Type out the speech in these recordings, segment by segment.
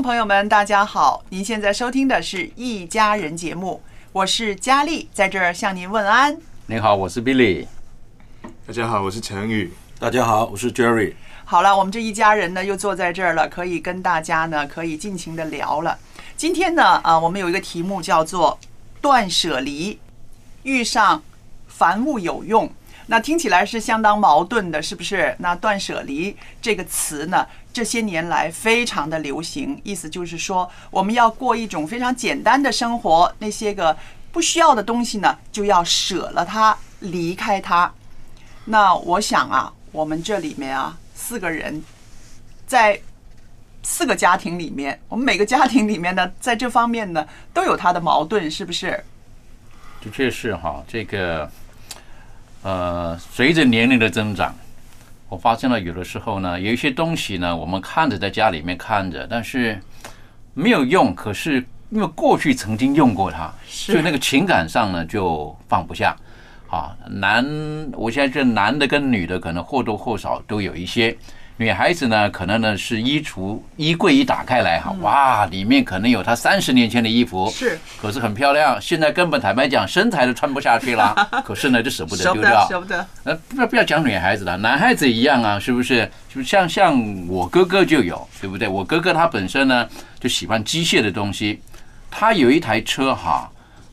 众朋友们，大家好！您现在收听的是《一家人》节目，我是佳丽，在这儿向您问安。你好，我是 Billy。大家好，我是陈宇。大家好，我是 Jerry。好了，我们这一家人呢又坐在这儿了，可以跟大家呢可以尽情的聊了。今天呢，啊，我们有一个题目叫做“断舍离”，遇上凡物有用。那听起来是相当矛盾的，是不是？那“断舍离”这个词呢，这些年来非常的流行，意思就是说，我们要过一种非常简单的生活，那些个不需要的东西呢，就要舍了它，离开它。那我想啊，我们这里面啊，四个人，在四个家庭里面，我们每个家庭里面呢，在这方面呢，都有它的矛盾，是不是？的确是哈，这个呃，随着年龄的增长，我发现了有的时候呢，有一些东西呢，我们看着在家里面看着，但是没有用，可是因为过去曾经用过它，所以那个情感上呢就放不下。啊，男，我现在这男的跟女的可能或多或少都有一些。女孩子呢，可能呢是衣橱衣柜一打开来哈，哇，里面可能有她三十年前的衣服，是，可是很漂亮。现在根本坦白讲，身材都穿不下去了，可是呢就舍不得丢掉。舍不得。呃，不要不要讲女孩子了，男孩子一样啊，是不是？就像像我哥哥就有，对不对？我哥哥他本身呢就喜欢机械的东西，他有一台车哈。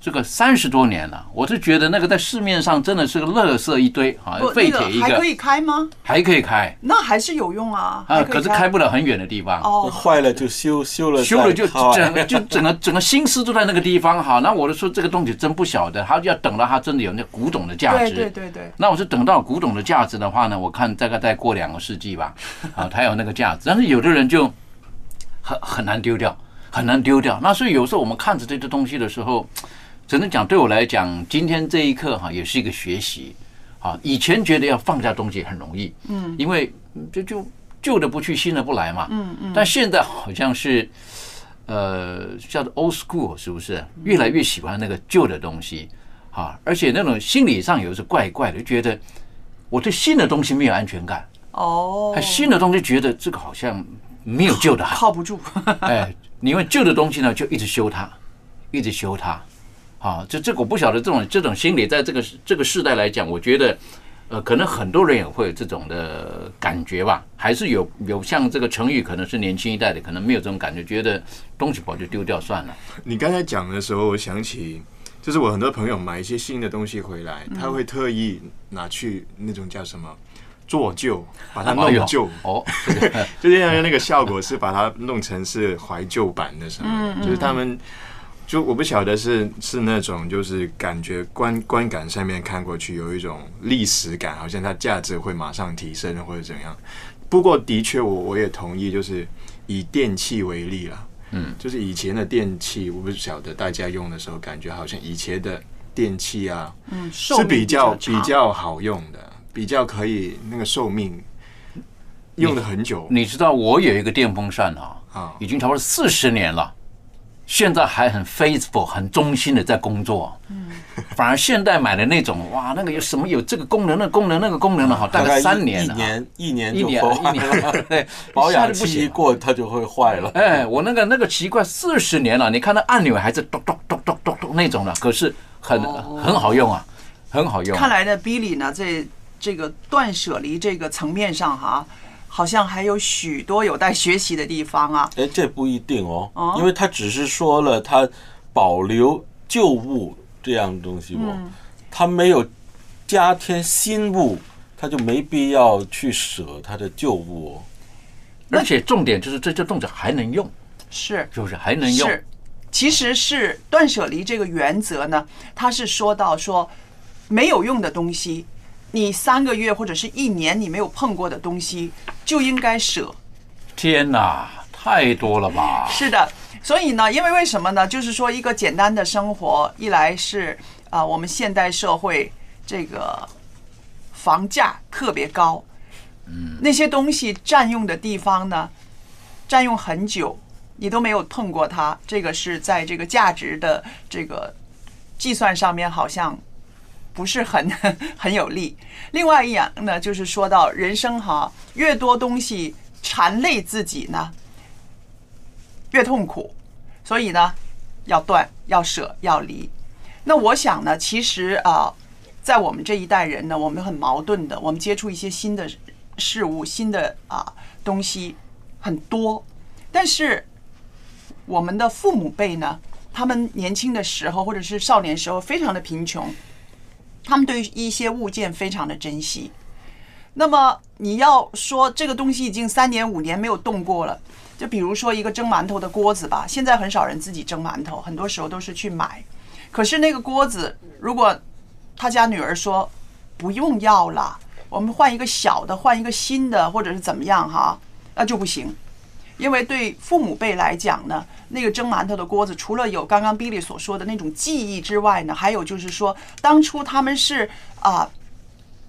这个三十多年了，我是觉得那个在市面上真的是个垃圾一堆啊，废铁一个，还可以开吗？还可以开那还是有用啊。啊，可是开不了很远的地方。哦，坏了就修，修了修了就整个就整个整个心思都在那个地方哈。那我就说这个东西真不晓得，他要等到它真的有那古董的价值。对对对对。那我是等到古董的价值的话呢，我看大概再过两个世纪吧，啊，它有那个价值。但是有的人就很很难丢掉，很难丢掉。那所以有时候我们看着这些东西的时候，只能讲对我来讲，今天这一刻哈，也是一个学习。啊，以前觉得要放下东西很容易，嗯，因为就就旧的不去，新的不来嘛，嗯嗯。但现在好像是，呃，叫做 old school 是不是？越来越喜欢那个旧的东西，啊，而且那种心理上有时怪怪的，就觉得我对新的东西没有安全感，哦，哎，新的东西觉得这个好像没有旧的好，靠不住。哎，你因为旧的东西呢，就一直修它，一直修它。啊，这这个我不晓得这种这种心理，在这个这个时代来讲，我觉得，呃，可能很多人也会有这种的感觉吧，还是有有像这个成语，可能是年轻一代的，可能没有这种感觉，觉得东西不好就丢掉算了。你刚才讲的时候，我想起，就是我很多朋友买一些新的东西回来，他会特意拿去那种叫什么做旧，把它弄旧。哦，就是那那个效果是把它弄成是怀旧版的什么的，就是他们。就我不晓得是是那种就是感觉观观感上面看过去有一种历史感，好像它价值会马上提升或者怎样。不过的确我我也同意，就是以电器为例啦，嗯，就是以前的电器，我不晓得大家用的时候感觉好像以前的电器啊，嗯，是比较比比较好用的，比较可以那个寿命用的很久。你知道我有一个电风扇啊，啊，已经差不多四十年了。现在还很 faithful、很忠心的在工作。嗯，反而现代买的那种，哇，那个有什么有这个功能、那功能、那个功能的，好，大概三年一年一年一年就坏一年了，对，保养期一过它就会坏了。哎，我那个那个奇怪，四十年了，你看那按钮还是咚咚咚咚咚咚那种的，可是很很好用啊，很好用。看来呢，Billy 呢，在这个断舍离这个层面上哈，好像还有许多有待学习的地方啊。哎，这不一定哦哦，因为他只是说了他保留旧物这样的东西哦，嗯他没有加添新物，他就没必要去舍他的旧物哦。而且重点就是这这动作还能用，是是不是还能用？是，其实是断舍离这个原则呢，它是说到说没有用的东西，你三个月或者是一年你没有碰过的东西就应该舍。天哪，太多了吧？是的，所以呢，因为为什么呢？就是说一个简单的生活，一来是啊、我们现代社会这个房价特别高，嗯，那些东西占用的地方呢，占用很久，你都没有碰过它，这个是在这个价值的这个计算上面好像不是很 很有利。另外一样呢，就是说到人生哈，越多东西缠累自己呢，越痛苦，所以呢，要断、要舍、要离。那我想呢，其实啊、在我们这一代人呢，我们很矛盾的，我们接触一些新的事物、新的啊东西很多，但是我们的父母辈呢，他们年轻的时候或者是少年时候非常的贫穷，他们对一些物件非常的珍惜。那么你要说这个东西已经三年五年没有动过了，就比如说一个蒸馒头的锅子吧，现在很少人自己蒸馒头，很多时候都是去买。可是那个锅子，如果他家女儿说不用要了，我们换一个小的，换一个新的，或者是怎么样哈，那就不行。因为对父母辈来讲呢，那个蒸馒头的锅子，除了有刚刚 Billy 所说的那种记忆之外呢，还有就是说，当初他们是啊、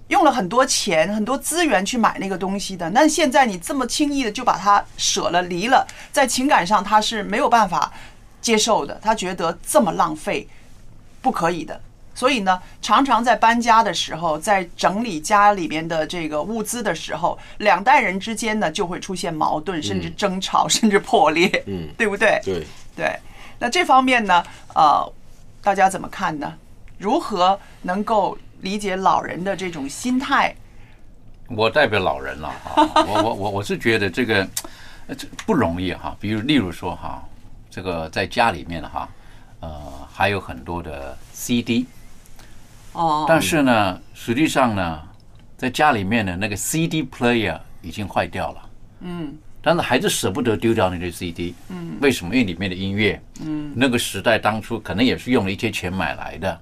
用了很多钱、很多资源去买那个东西的。那现在你这么轻易的就把它舍了、离了，在情感上他是没有办法接受的，他觉得这么浪费，不可以的。所以呢，常常在搬家的时候，在整理家里边的这个物资的时候，两代人之间呢就会出现矛盾，甚至争吵，甚至破裂，嗯，对不对？对，对，那这方面呢，呃，大家怎么看呢？如何能够理解老人的这种心态？我代表老人了啊，我我我我是觉得这个不容易哈。比如例如说哈，这个在家里面哈，呃，还有很多的 CD，哦，但是呢，实际上呢，在家里面的那个 CD player 已经坏掉了，嗯。但是还是舍不得丢掉那些 CD。嗯。为什么？因为里面的音乐，嗯。那个时代当初可能也是用了一些钱买来的，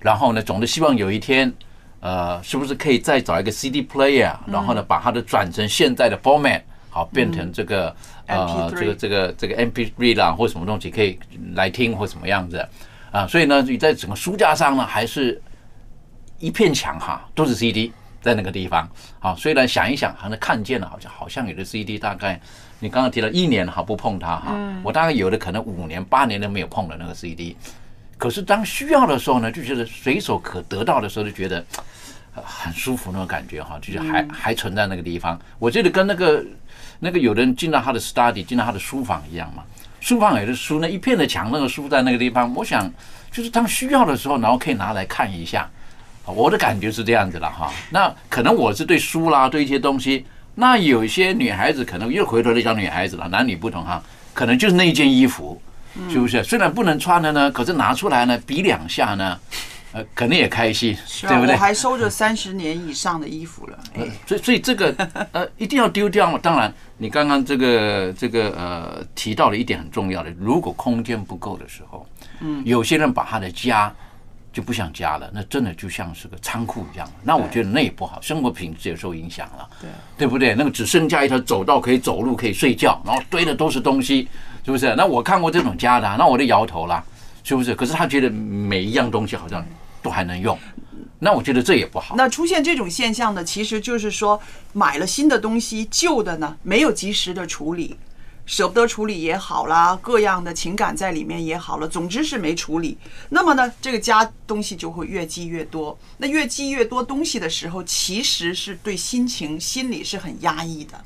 然后呢，总是希望有一天，呃，是不是可以再找一个 CD player，然后呢，把它的转成现在的 format，好变成这个、呃这个这个这个 MP3 啦或什么东西可以来听或什么样子。啊，所以呢，你在整个书架上呢，还是一片墙哈，都是 CD 在那个地方。好，虽然想一想，好像看见了，好像好像有的 CD 大概你刚刚提到一年哈不碰它哈，我大概有的可能五年八年都没有碰的那个 CD。可是当需要的时候呢，就觉得随手可得到的时候，就觉得呃很舒服那种感觉哈，就是还还存在那个地方。我觉得跟那个那个有人进到他的 study，进到他的书房一样嘛。书房有的书呢，一片的墙，那个书在那个地方，我想就是当需要的时候，然后可以拿来看一下。我的感觉是这样子了哈。那可能我是对书啦，对一些东西，那有一些女孩子可能又回头来讲女孩子了，男女不同哈，可能就是那一件衣服，是不是？虽然不能穿了呢，可是拿出来呢，比两下呢，呃，可能也开心，对不对我？还收着三十年以上的衣服了，哎，所以所以这个呃一定要丢掉嘛。当然，你刚刚这个这个呃提到了一点很重要的，如果空间不够的时候，嗯有些人把他的家就不想家了，那真的就像是个仓库一样。那我觉得那也不好，生活品质也受影响了，对对不对？那个只剩下一条走道可以走路，可以睡觉，然后堆的都是东西，是不是？那我看过这种家的啊、那我就摇头啦，是不是？可是他觉得每一样东西好像都还能用，那我觉得这也不好。那出现这种现象呢，其实就是说买了新的东西，旧的呢没有及时的处理，舍不得处理也好啦，各样的情感在里面也好了，总之是没处理。那么呢，这个家东西就会越积越多。那越积越多东西的时候，其实是对心情、心理是很压抑的。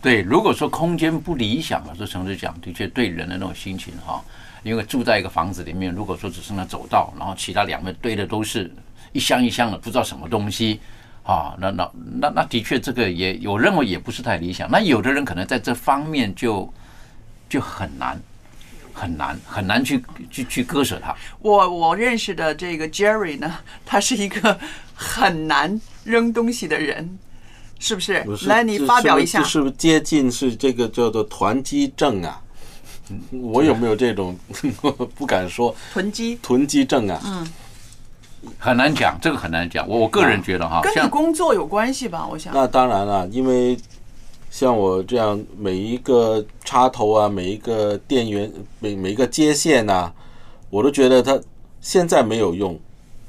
对，如果说空间不理想啊，这城市讲，的确对人的那种心情哈，因为住在一个房子里面，如果说只剩下走道，然后其他两边堆的都是一箱一箱的不知道什么东西啊，那那那那的确这个也我认为也不是太理想。那有的人可能在这方面就就很难很难很难去去去割舍它。我我认识的这个 Jerry 呢，他是一个很难扔东西的人，是不是？不是来，你发表一下是不是。是不是接近是这个叫做囤积症啊？我有没有这种 不敢说囤积囤积症啊？嗯，很难讲，这个很难讲。我我个人觉得哈，跟你工作有关系吧？我想。那当然了，因为像我这样每一个插头啊，每一个电源，每每一个接线呐、我都觉得它现在没有用，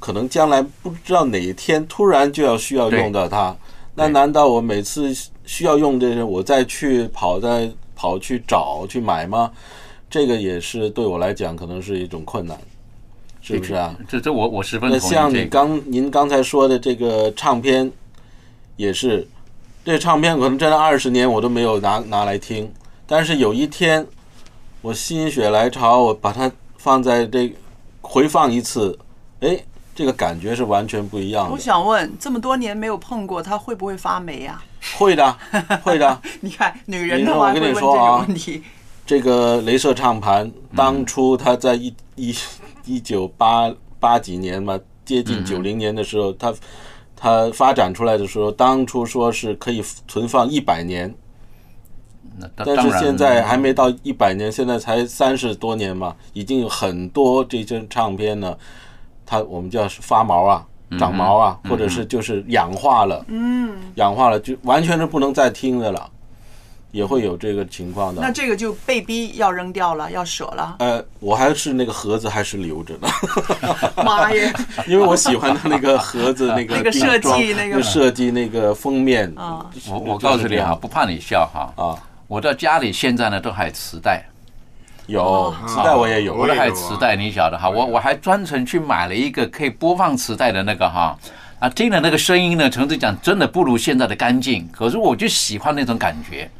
可能将来不知道哪一天突然就要需要用到它。那难道我每次需要用这些，我再去跑再跑去找去买吗？这个也是对我来讲可能是一种困难，是不是啊？这这我我十分那同意像你。刚您刚才说的这个唱片，也是，这唱片可能真的二十年我都没有拿拿来听，但是有一天我心血来潮，我把它放在这回放一次，哎，这个感觉是完全不一样的我。想问，这么多年没有碰过，它会不会发霉啊？会的，会的。你看，女人的话会问这你说啊个问题。这个镭射唱盘，当初它在一一一九八八几年嘛，接近九零年的时候，它它发展出来的时候，当初说是可以存放一百年，但是现在还没到一百年，现在才三十多年嘛，已经有很多这些唱片呢，它我们叫是发毛啊、长毛啊，或者是就是氧化了，嗯，氧化了就完全是不能再听的了，也会有这个情况的。那这个就被逼要扔掉了，要舍了。呃，我还是那个盒子还是留着的，妈耶！因为我喜欢它那个盒子那个 那个设计那个。设计那个封面。啊，我我告诉你哈，不怕你笑哈，啊，我到家里现在呢都还磁带，有磁带我也有，我都还有磁带，你晓得哈，我我还专程去买了一个可以播放磁带的那个哈。啊，听了那个声音呢，诚实讲，真的不如现在的干净。可是我就喜欢那种感觉，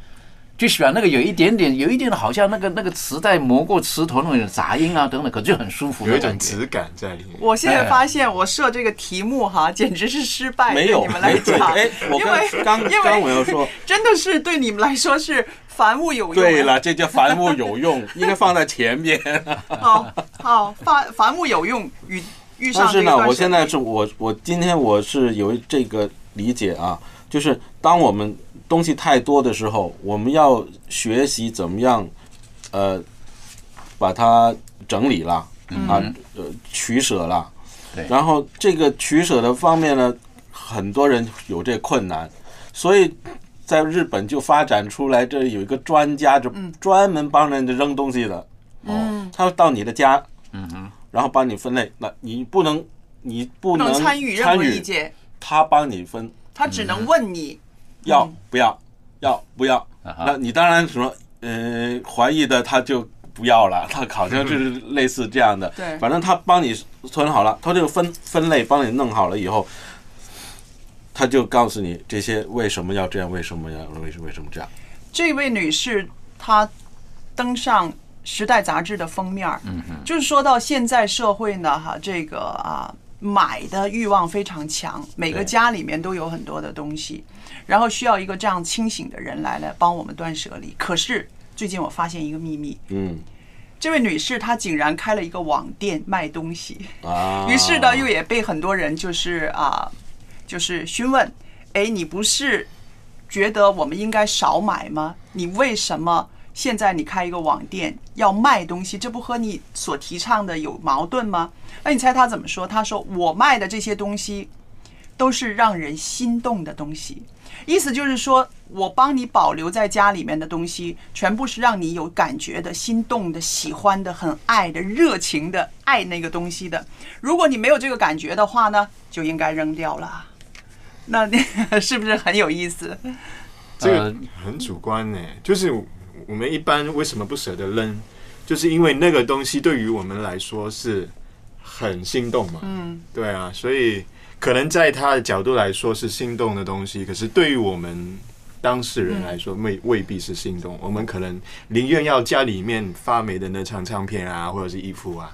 就喜欢那个有一点点，有一点好像那个那个磁带磨过磁头那种杂音啊等等，可就很舒服有一种。质感在里面。我现在发现我设这个题目哈，简直是失败，没有对你们来讲，哎我因为刚刚因为刚我要说，真的是对你们来说是凡物有用。对了，，这叫凡物有用，应该放在前面。好好凡凡物有用，遇遇上但是呢，我现在是我我今天我是有这个理解啊，就是当我们东西太多的时候，我们要学习怎么样，呃，把它整理了啊，呃，取舍了。对。然后这个取舍的方面呢，很多人有这困难，所以在日本就发展出来，这有一个专家，就专门帮人家扔东西的。嗯，他到你的家，嗯哼，然后帮你分类，那你不能，你不能参与任何意见，他帮你分，他只能问你。要不要，要不要？那你当然什么，呃，怀疑的他就不要了，他好像就是 类似这样的。对反正他帮你存好了，他就分分类帮你弄好了以后，他就告诉你这些为什么要这样，为什么要为什么为什么这样。这位女士她登上《时代》杂志的封面儿，嗯哼，就是说到现在社会呢，哈，这个啊买的欲望非常强，每个家里面都有很多的东西，然后需要一个这样清醒的人来来帮我们断舍离。可是最近我发现一个秘密，嗯这位女士她竟然开了一个网店卖东西，啊，于是呢又也被很多人就是啊，就是询问，哎，你不是觉得我们应该少买吗？你为什么现在你开一个网店要卖东西？这不和你所提倡的有矛盾吗？那你猜他怎么说？他说我卖的这些东西都是让人心动的东西。意思就是说，我帮你保留在家里面的东西，全部是让你有感觉的、心动的、喜欢的、很爱的、热情的爱那个东西的。如果你没有这个感觉的话呢，就应该扔掉了。那是不是很有意思？这个呃很主观呢，就是我们一般为什么不舍得扔？就是因为那个东西对于我们来说是很心动嘛。嗯，对啊，所以可能在他的角度来说是心动的东西，可是对于我们当事人来说，未未必是心动。我们可能宁愿要家里面发霉的那张唱片啊，或者是衣服啊，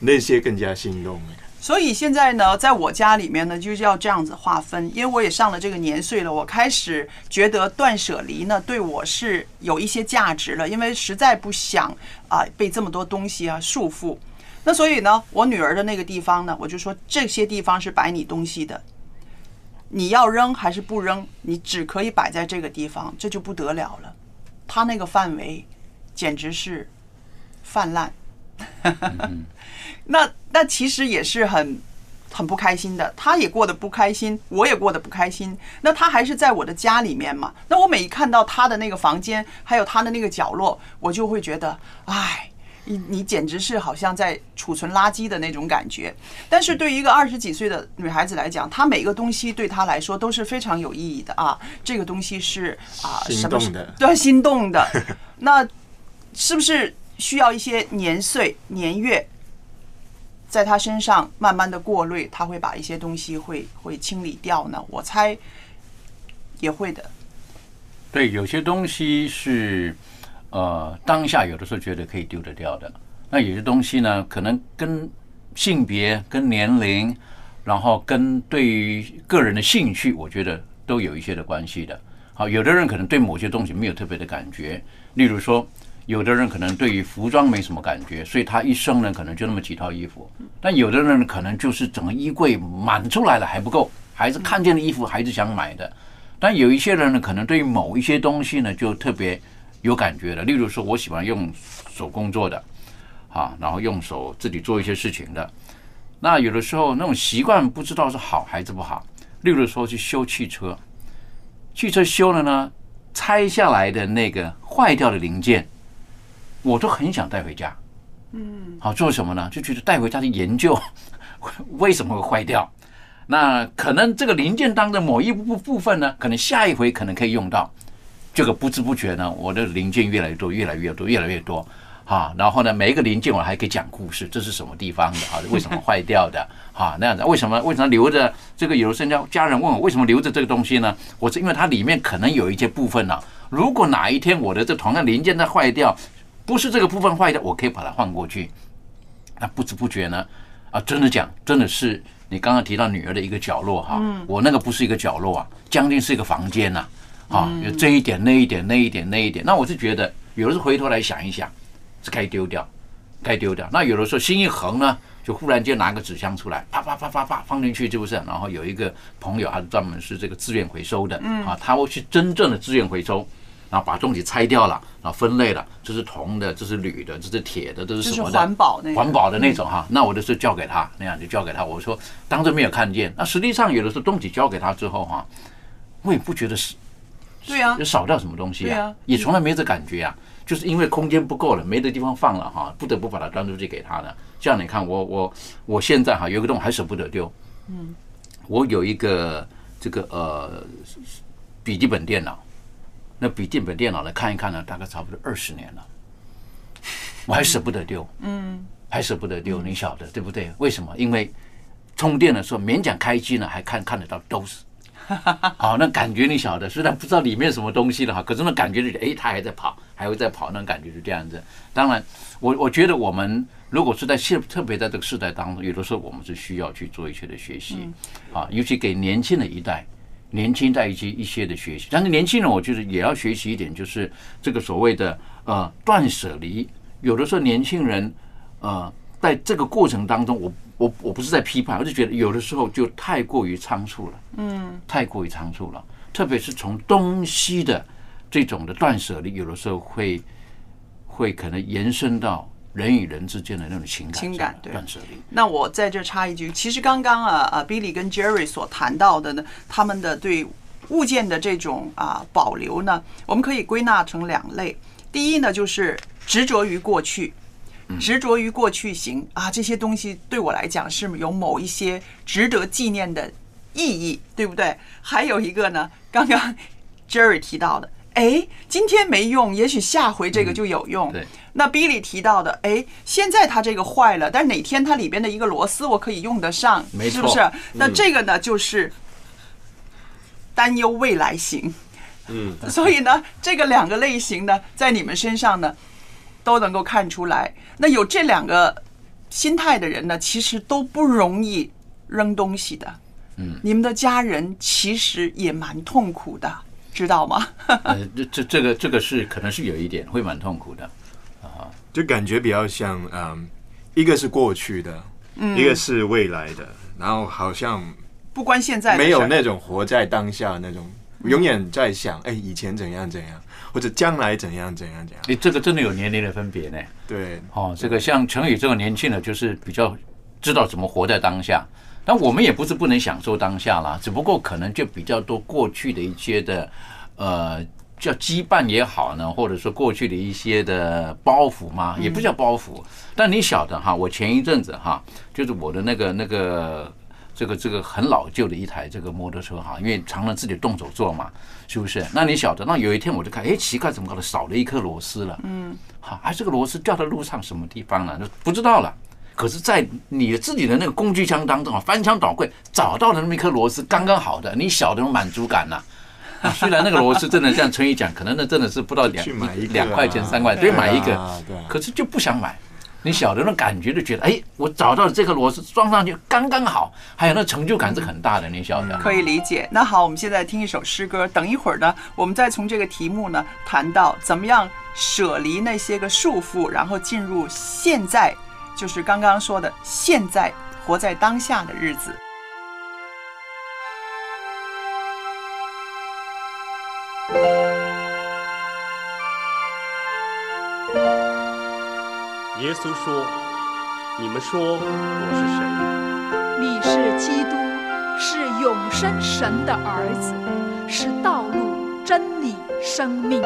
那些更加心动。所以现在呢，在我家里面呢，就是要这样子划分，因为我也上了这个年岁了，我开始觉得断舍离呢，对我是有一些价值了，因为实在不想啊被这么多东西啊束缚。那所以呢，我女儿的那个地方呢，我就说这些地方是摆你东西的，你要扔还是不扔，你只可以摆在这个地方，这就不得了了。她那个范围简直是泛滥。那那其实也是很很不开心的，他也过得不开心，我也过得不开心。那他还是在我的家里面嘛？那我每一看到他的那个房间，还有他的那个角落，我就会觉得，哎，你你简直是好像在储存垃圾的那种感觉。但是对于一个二十几岁的女孩子来讲，她每个东西对她来说都是非常有意义的啊。这个东西是啊，什么动的对，心动的。那是不是需要一些年岁、年月，在她身上慢慢的过滤，她会把一些东西会会清理掉呢？我猜也会的。对，有些东西是呃当下有的时候觉得可以丢得掉的，那有些东西呢，可能跟性别、跟年龄，然后跟对于个人的兴趣，我觉得都有一些的关系的。好，有的人可能对某些东西没有特别的感觉，例如说，有的人可能对于服装没什么感觉，所以他一生呢可能就那么几套衣服。但有的人可能就是整个衣柜满出来了还不够，还是看见了衣服还是想买的。但有一些人呢，可能对于某一些东西呢就特别有感觉的，例如说我喜欢用手工作的，啊，然后用手自己做一些事情的。那有的时候那种习惯不知道是好还是不好，例如说去修汽车，汽车修了呢，拆下来的那个坏掉的零件，我都很想带回家。嗯，好做什么呢？就觉得带回家去研究 为什么会坏掉。那可能这个零件当中某一部部分呢，可能下一回可能可以用到。这个不知不觉呢，我的零件越来越多，越来越多，越来越多。啊，然后呢，每一个零件我还可以讲故事，这是什么地方的啊？为 什么坏掉的？啊，那样子，为什么为什么留着这个？有的时候家人问我为什么留着这个东西呢？我是因为它里面可能有一些部分呢、如果哪一天我的这同样零件在坏掉，不是这个部分坏掉，我可以把它换过去。那不知不觉呢，啊，真的讲，真的是你刚刚提到女儿的一个角落哈，我那个不是一个角落啊，将近是一个房间呐、啊，有这一点那一点那一点那一点，那我是觉得有的时候回头来想一想，是该丢掉，该丢掉。那有的时候心一横呢，就忽然间拿个纸箱出来，啪啪啪啪啪放进去，是不是？然后有一个朋友，他是专门是这个自愿回收的，啊，他会去真正的自愿回收。然后把东西拆掉了，然后分类了，这是铜的，这是铝的，这是铁的，这是什么的？环保那个环保的那种哈。那我就是交给他，那样就交给他。我说当着没有看见，那实际上有的时候东西交给他之后哈，我也不觉得是对啊，就少掉什么东西啊也从来没这感觉啊，就是因为空间不够了，没的地方放了哈，不得不把它端出去给他的。这样你看，我我我现在哈有一个东西还舍不得丢，嗯，我有一个这个呃笔记本电脑，那笔记本电脑呢看一看呢，大概差不多二十年了，我还舍不得丢，嗯，还舍不得丢，你晓得对不对？为什么？因为充电的时候勉强开机呢，还看看得到都是。好，那感觉你晓得，虽然不知道里面什么东西了哈，可是那感觉就是，哎，它还在跑，还会在跑，那种感觉是这样子。当然，我我觉得我们如果是在现特别在这个时代当中，有的时候我们是需要去做一些的学习，啊，尤其给年轻的一代，年轻在一些一些的学习。但是年轻人，我就是也要学习一点，就是这个所谓的呃断舍离。有的时候年轻人呃在这个过程当中，我我我不是在批判，我就觉得有的时候就太过于仓促了。嗯太过于仓促了，特别是从东西的这种的断舍离，有的时候会会可能延伸到人与人之间的那种情感情感对断舍离。那我在这插一句，其实刚刚啊啊，Billy 跟 Jerry 所谈到的呢，他们的对物件的这种啊保留呢，我们可以归纳成两类。第一呢，就是执着于过去，执着于过去型啊，这些东西对我来讲是有某一些值得纪念的意义，对不对？还有一个呢，刚刚 Jerry 提到的哎，今天没用，也许下回这个就有用。对，那 Billy 提到的，哎，现在它这个坏了，但哪天它里边的一个螺丝我可以用得上，没错是不是？那这个呢，就是担忧未来型。嗯，所以呢，这个两个类型呢，在你们身上呢，都能够看出来。那有这两个心态的人呢，其实都不容易扔东西的。嗯，你们的家人其实也蛮痛苦的，知道吗？呃，这这这个这个是可能是有一点会蛮痛苦的。就感觉比较像，嗯，一个是过去的，嗯一个是未来的，然后好像不关现在没有那种活在当下那种，永远在想，哎，以前怎样怎样，或者将来怎样怎样怎样。诶，这个真的有年龄的分别呢。对，哦，这个像陈宇这个年轻的，就是比较知道怎么活在当下。但我们也不是不能享受当下啦，只不过可能就比较多过去的一些的，呃，叫羁绊也好呢，或者说过去的一些的包袱嘛，也不叫包袱。但你晓得哈，我前一阵子哈，就是我的那个那个这个这个很老旧的一台这个摩托车哈，因为常常自己动手做嘛，是不是？那你晓得，那有一天我就看，哎，奇怪，怎么搞的少了一颗螺丝了？嗯，好，哎，这个螺丝掉到路上什么地方了？那不知道了。可是，在你自己的那个工具箱当中啊，翻箱倒柜找到了那么一颗螺丝，刚刚好的，你晓得那种满足感呐、啊。虽然那个螺丝真的像春雨讲，可能那真的是不到两两块钱三块，对，买一个可是就不想买。你晓得那感觉，就觉得哎，我找到了这颗螺丝，装上去刚刚好，还有那成就感是很大的，你晓得？可以理解。那好，我们现在听一首诗歌，等一会儿呢，我们再从这个题目呢谈到怎么样舍离那些个束缚，然后进入现在，就是刚刚说的现在活在当下的日子。耶稣说：“你们说我是谁？你是基督，是永生神的儿子，是道路、真理、生命。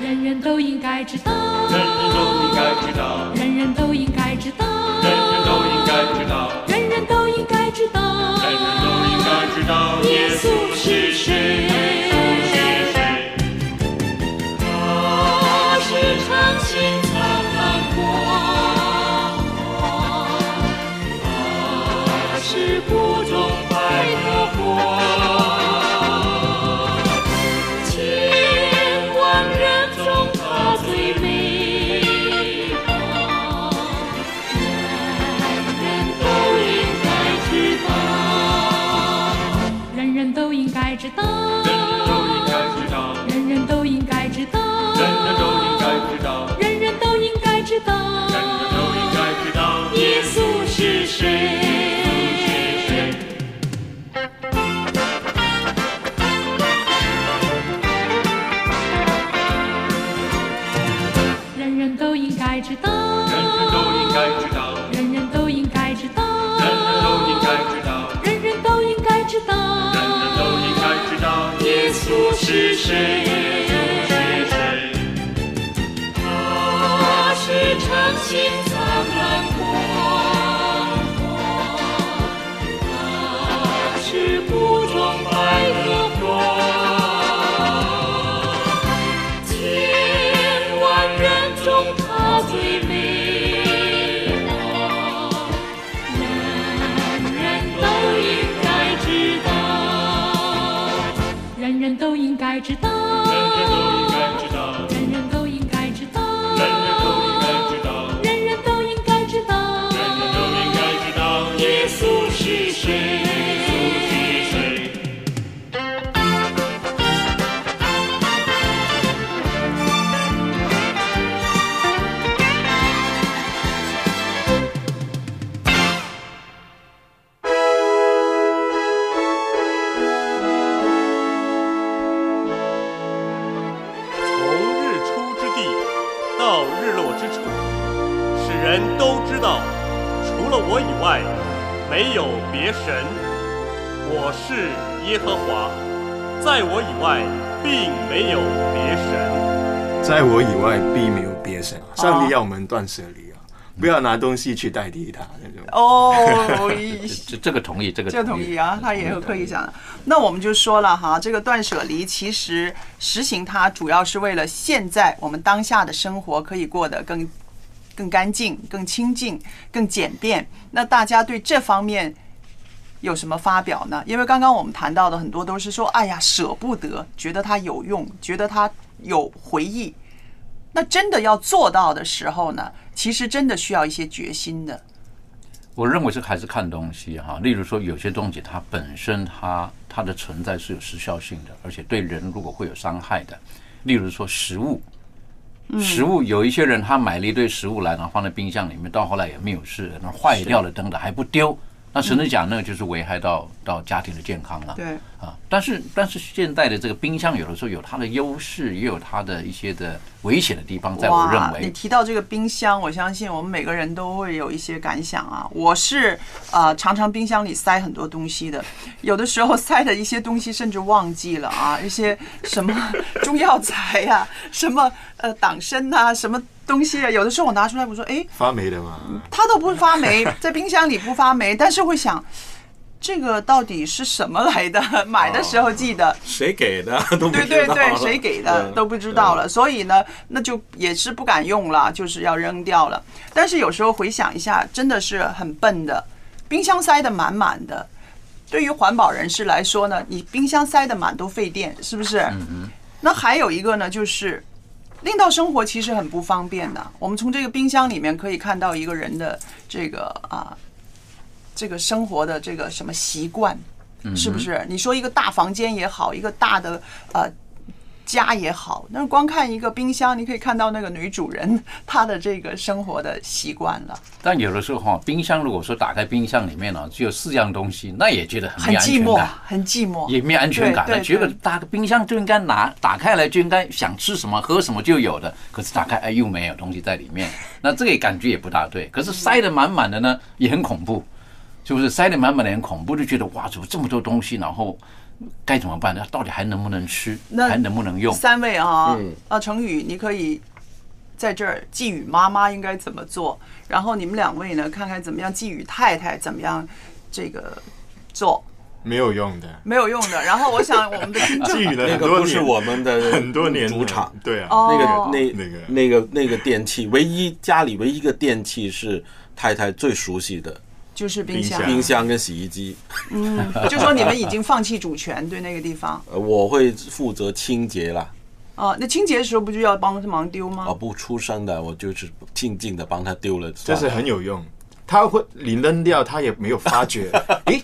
人人都应该知道，人人都应该知道，人人都应该道耶稣是谁。人人都应该知道，外，并没有别神。在我以外，并没有别神。上帝要我们断舍离啊，不要拿东西去代替他那种。哦，这这个同意，这个这个同意啊，他也有刻意讲的。那我们就说了哈，这个断舍离其实实行它主要是为了现在我们当下的生活可以过得更更干净、更清净、更简便。那大家对这方面有什么发表呢？因为刚刚我们谈到的很多都是说，哎呀，舍不得，觉得它有用，觉得它有回忆。那真的要做到的时候呢，其实真的需要一些决心的。我认为是还是看东西哈，例如说有些东西它本身它它的存在是有时效性的，而且对人如果会有伤害的，例如说食物，食物有一些人他买了一堆食物来，然后放在冰箱里面，到后来也没有事，那坏掉了等等还不丢，那甚至讲那个就是危害到到家庭的健康了。对啊，但是但是现代的这个冰箱有的时候有它的优势，也有它的一些的危险的地方，在我认为，你。提到这个冰箱，我相信我们每个人都会有一些感想啊。我是呃常常冰箱里塞很多东西的，有的时候塞的一些东西甚至忘记了啊，一些什么 中药材呀、什么呃党参呐、什么东西啊，有的时候我拿出来，我说哎，发霉的吗，它都不发霉，在冰箱里不发霉，但是会想。这个到底是什么来的？买的时候记得，谁给的都不对对对，了谁给的都不知道了，所以呢，那就也是不敢用了，就是要扔掉了。但是有时候回想一下，真的是很笨的，冰箱塞得满满的。对于环保人士来说呢，你冰箱塞得满都费电，是不是？嗯那还有一个呢，就是令到生活其实很不方便的。我们从这个冰箱里面可以看到一个人的这个啊，这个生活的这个什么习惯，嗯是不是？你说一个大房间也好，一个大的呃家也好，那光看一个冰箱，你可以看到那个女主人她的这个生活的习惯了，但有的时候哈，冰箱如果说打开冰箱里面呢，只有四样东西，那也觉得很很寂寞很寂寞，也没安全感觉得打个冰箱就应该拿打开来就应该想吃什么喝什么就有的，可是打开哎又没有东西在里面，那这个感觉也不大对。可是塞得满满的呢，也很恐怖，是不是？塞得满满的很恐怖，就觉得哇，怎么这么多东西，然后该怎么办呢？到底还能不能吃？那还能不能用？三位啊，嗯啊，成宇，你可以在这儿寄语妈妈应该怎么做，然后你们两位呢，看看怎么样寄语太太怎么样这个做。没有用的。没有用的。然后我想我们的听众 寄语了那很多年，个不是我们的 很多年主场，对啊，哦那个那那个那个那个电器，唯一家里唯一一个电器是太太最熟悉的就是冰箱，冰箱跟洗衣机。嗯，就说你们已经放弃主权对那个地方呃，我会负责清洁啦。哦。那清洁的时候不就要帮忙丢吗？哦，不出声的，我就是静静的帮他丢了。这是很有用。他会你扔掉，他也没有发觉，诶，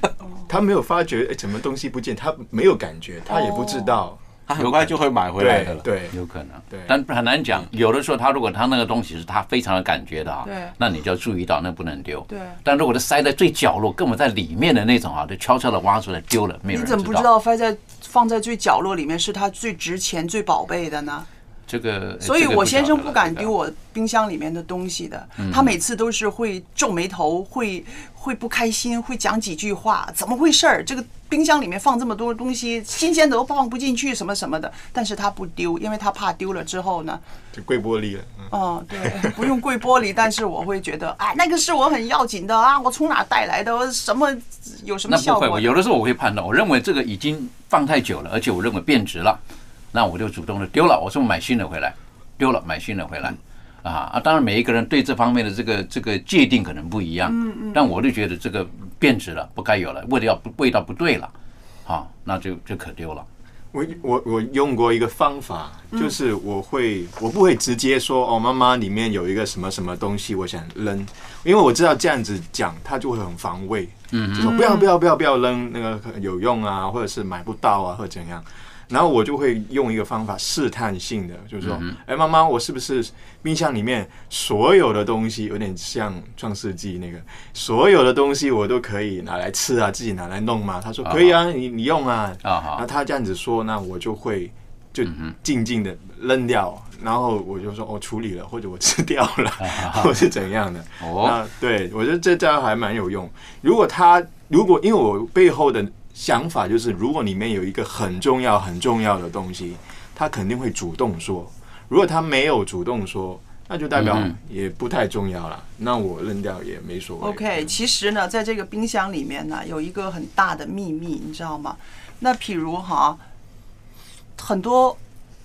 他没有发觉，诶，什么东西不见，他没有感觉，他也不知道，他很快就会买回来的了。对，有可能，对但很难讲。有的时候，他如果他那个东西是他非常有感觉的啊，对那你就要注意到，那不能丢。对但如果他塞在最角落，根本在里面的那种啊，就悄悄的挖出来丢了，没有人你怎么不知道放在放在最角落里面是他最值钱、最宝贝的呢？这个？所以我先生不敢丢我冰箱里面的东西的，嗯他每次都是会皱眉头，会会不开心，会讲几句话，怎么回事儿？这个冰箱里面放这么多东西，新鲜的都放不进去，什么什么的。但是他不丢，因为他怕丢了之后呢，就跪玻璃了。嗯哦，对，不用跪玻璃，但是我会觉得，哎，那个是我很要紧的啊，我从哪带来的？什么有什么那不会，效果我？有的时候我会判断，我认为这个已经放太久了，而且我认为变质了，那我就主动的丢了，我说买新的回来，丢了买新的回来。啊啊！当然，每一个人对这方面的这个这个界定可能不一样，嗯嗯但我就觉得这个变质了，不该有了，味道不味道不对了，好，那就就可丢了。我我我用过一个方法，嗯就是我会我不会直接说哦，妈妈里面有一个什么什么东西，我想扔，因为我知道这样子讲他就会很防卫，嗯就说不要不要不要不要扔，那个有用啊，或者是买不到啊，或者怎样。然后我就会用一个方法试探性的，就是说，哎、妈妈，我是不是冰箱里面所有的东西有点像创世纪那个，所有的东西我都可以拿来吃啊，自己拿来弄吗？他说可以啊，你你用啊。那他这样子说，那我就会就静静的扔掉，然后我就说我、处理了，或者我吃掉了，或是怎样的。哦那对我觉得这招还蛮有用。如果他如果因为我背后的想法就是，如果里面有一个很重要很重要的东西，他肯定会主动说。如果他没有主动说，那就代表嗯也不太重要了。那我扔掉也没所谓。OK，其实呢，在这个冰箱里面呢，有一个很大的秘密，你知道吗？那譬如哈，很多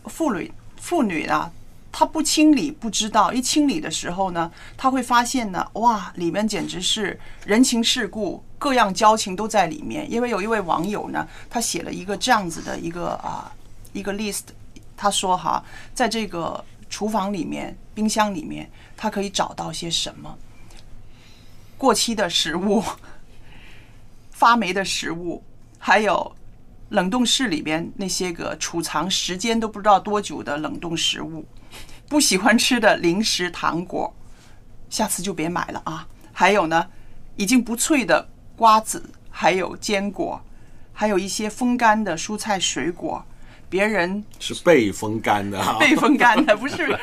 妇女妇女啊，她不清理不知道，一清理的时候呢，她会发现呢，哇，里面简直是人情世故，各样交情都在里面。因为有一位网友呢，他写了一个这样子的一个啊一个 list，他说哈，在这个厨房里面、冰箱里面，他可以找到些什么？过期的食物、发霉的食物，还有冷冻室里边那些个储藏时间都不知道多久的冷冻食物，不喜欢吃的零食、糖果，下次就别买了啊。还有呢，已经不脆的瓜子，还有坚果，还有一些风干的蔬菜水果，别人是被风干的、啊，被风干的，不是。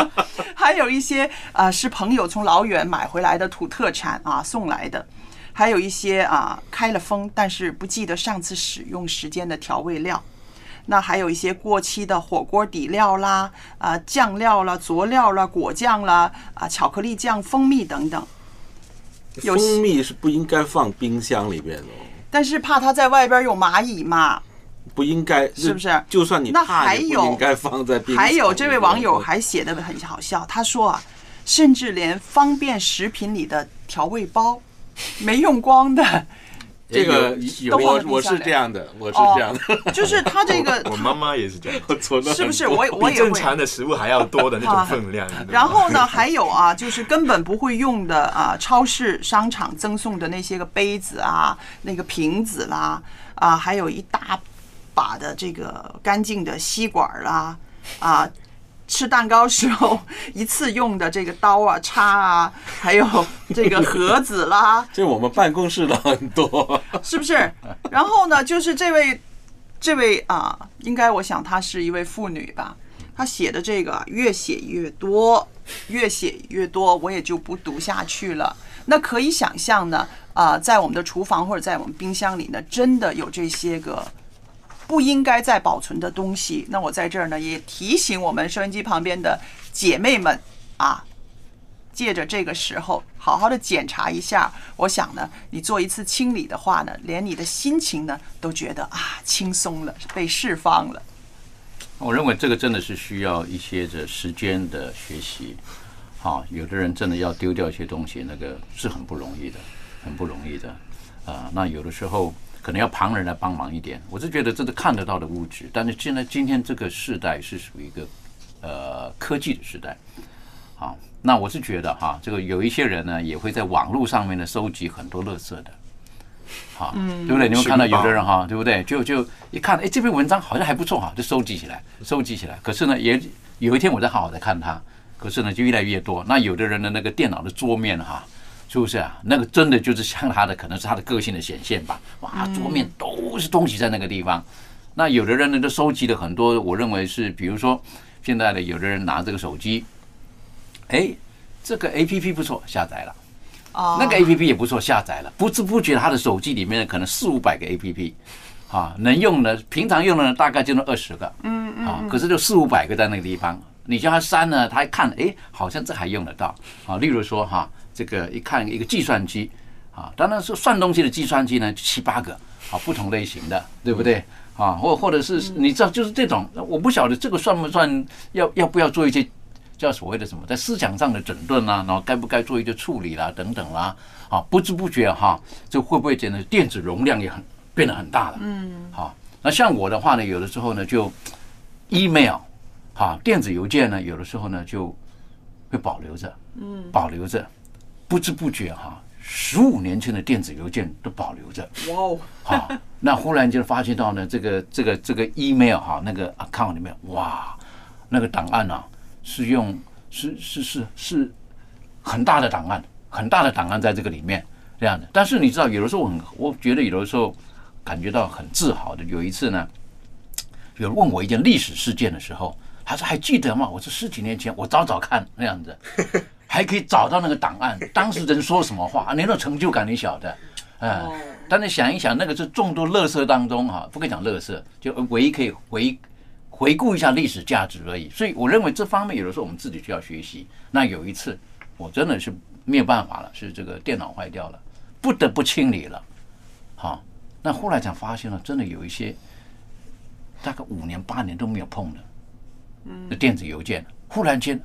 还有一些啊、呃是朋友从老远买回来的土特产啊送来的，还有一些啊开了封但是不记得上次使用时间的调味料。那还有一些过期的火锅底料啦、啊酱料啦、佐料啦、果酱啦、啊巧克力酱、蜂蜜等等。有蜂蜜是不应该放冰箱里边的哦，但是怕它在外边有蚂蚁嘛，不应该，是不是？就算你那还有应该放在冰箱还有这位网友还写的很好笑，他说啊，甚至连方便食品里的调味包没用光的，这个我我是这样的，我是哦这样的，就是他这个 我妈妈也是这样，我是不是我我也会正常的食物还要多的那种分量。然后呢，还有啊，就是根本不会用的啊，超市、商场赠送的那些个杯子啊，那个瓶子啦，啊，还有一大把的这个干净的吸管啦，啊，吃蛋糕时候一次用的这个刀啊、叉啊，还有这个盒子啦，这我们办公室的很多，是不是？然后呢，就是这位这位啊，应该我想她是一位妇女吧。她写的这个啊越写越多，越写越多，我也就不读下去了。那可以想象呢，啊，在我们的厨房或者在我们冰箱里呢，真的有这些个不应该再保存的东西。那我在这儿呢，也提醒我们收音机旁边的姐妹们啊，借着这个时候，好好的检查一下。我想呢，你做一次清理的话呢，连你的心情呢都觉得啊轻松了，被释放了。我认为这个真的是需要一些的时间的学习。好，有的人真的要丢掉一些东西，那个是很不容易的，很不容易的。啊、那有的时候可能要旁人来帮忙一点。我是觉得这是看得到的物质，但是现在今天这个时代是属于一个呃科技的时代。好，那我是觉得哈，这个有一些人呢也会在网络上面呢收集很多垃圾的。好，嗯对不对？你们看到有的人哈，对不对？就就一看，哎，这篇文章好像还不错哈，就收集起来，收集起来。可是呢，也有一天我在好好的看它，可是呢，就越来越多。那有的人的那个电脑的桌面哈，是不是啊？那个真的就是像他的，可能是他的个性的显现吧。哇，桌面都是东西在那个地方。那有的人呢，都收集了很多，我认为是，比如说现在的有的人拿这个手机，哎，这个 A P P 不错，下载了。哦那个 A P P 也不错，下载了，不知不觉他的手机里面可能四五百个 A P P，啊，能用的平常用的大概就那二十个，嗯嗯啊，可是就四五百个在那个地方，你叫他删呢，他一看，哎，好像这还用得到，啊，例如说哈，这个一看一个计算机，啊，当然是算东西的计算机呢七八个，啊，不同类型的，对不对？啊，或或者是你知道，就是这种，我不晓得这个算不算要要不要做一些叫所谓的什么，在思想上的整顿啦，然后该不该做一些处理啦，等等啦，啊，不知不觉哈，这会不会觉得电子容量也很变得很大了？嗯，好，那像我的话呢，有的时候呢就 email，哈，电子邮件呢，有的时候呢就会保留着，嗯保留着，不知不觉哈，十五年前的电子邮件都保留着。哇哦，好，那忽然间发现到呢，这个这个这个 email 哈，那个 account 里面，哇，那个档案啊，是用是是是是很大的档案，很大的档案在这个里面这样的。但是你知道，有的时候我很，我觉得有的时候感觉到很自豪的。有一次呢，有人问我一件历史事件的时候，他说还记得吗？我说十几年前，我找找看那样子，还可以找到那个档案，当事人说什么话，你那种成就感你晓得，嗯。但是想一想，那个是众多乐色当中哈，不可以讲乐色，就唯一可以回回顾一下历史价值而已。所以我认为这方面有的时候我们自己需要学习。那有一次我真的是没有办法了，是这个电脑坏掉了，不得不清理了。好，那后来才发现了，真的有一些大概五年八年都没有碰的，嗯的电子邮件，忽然间，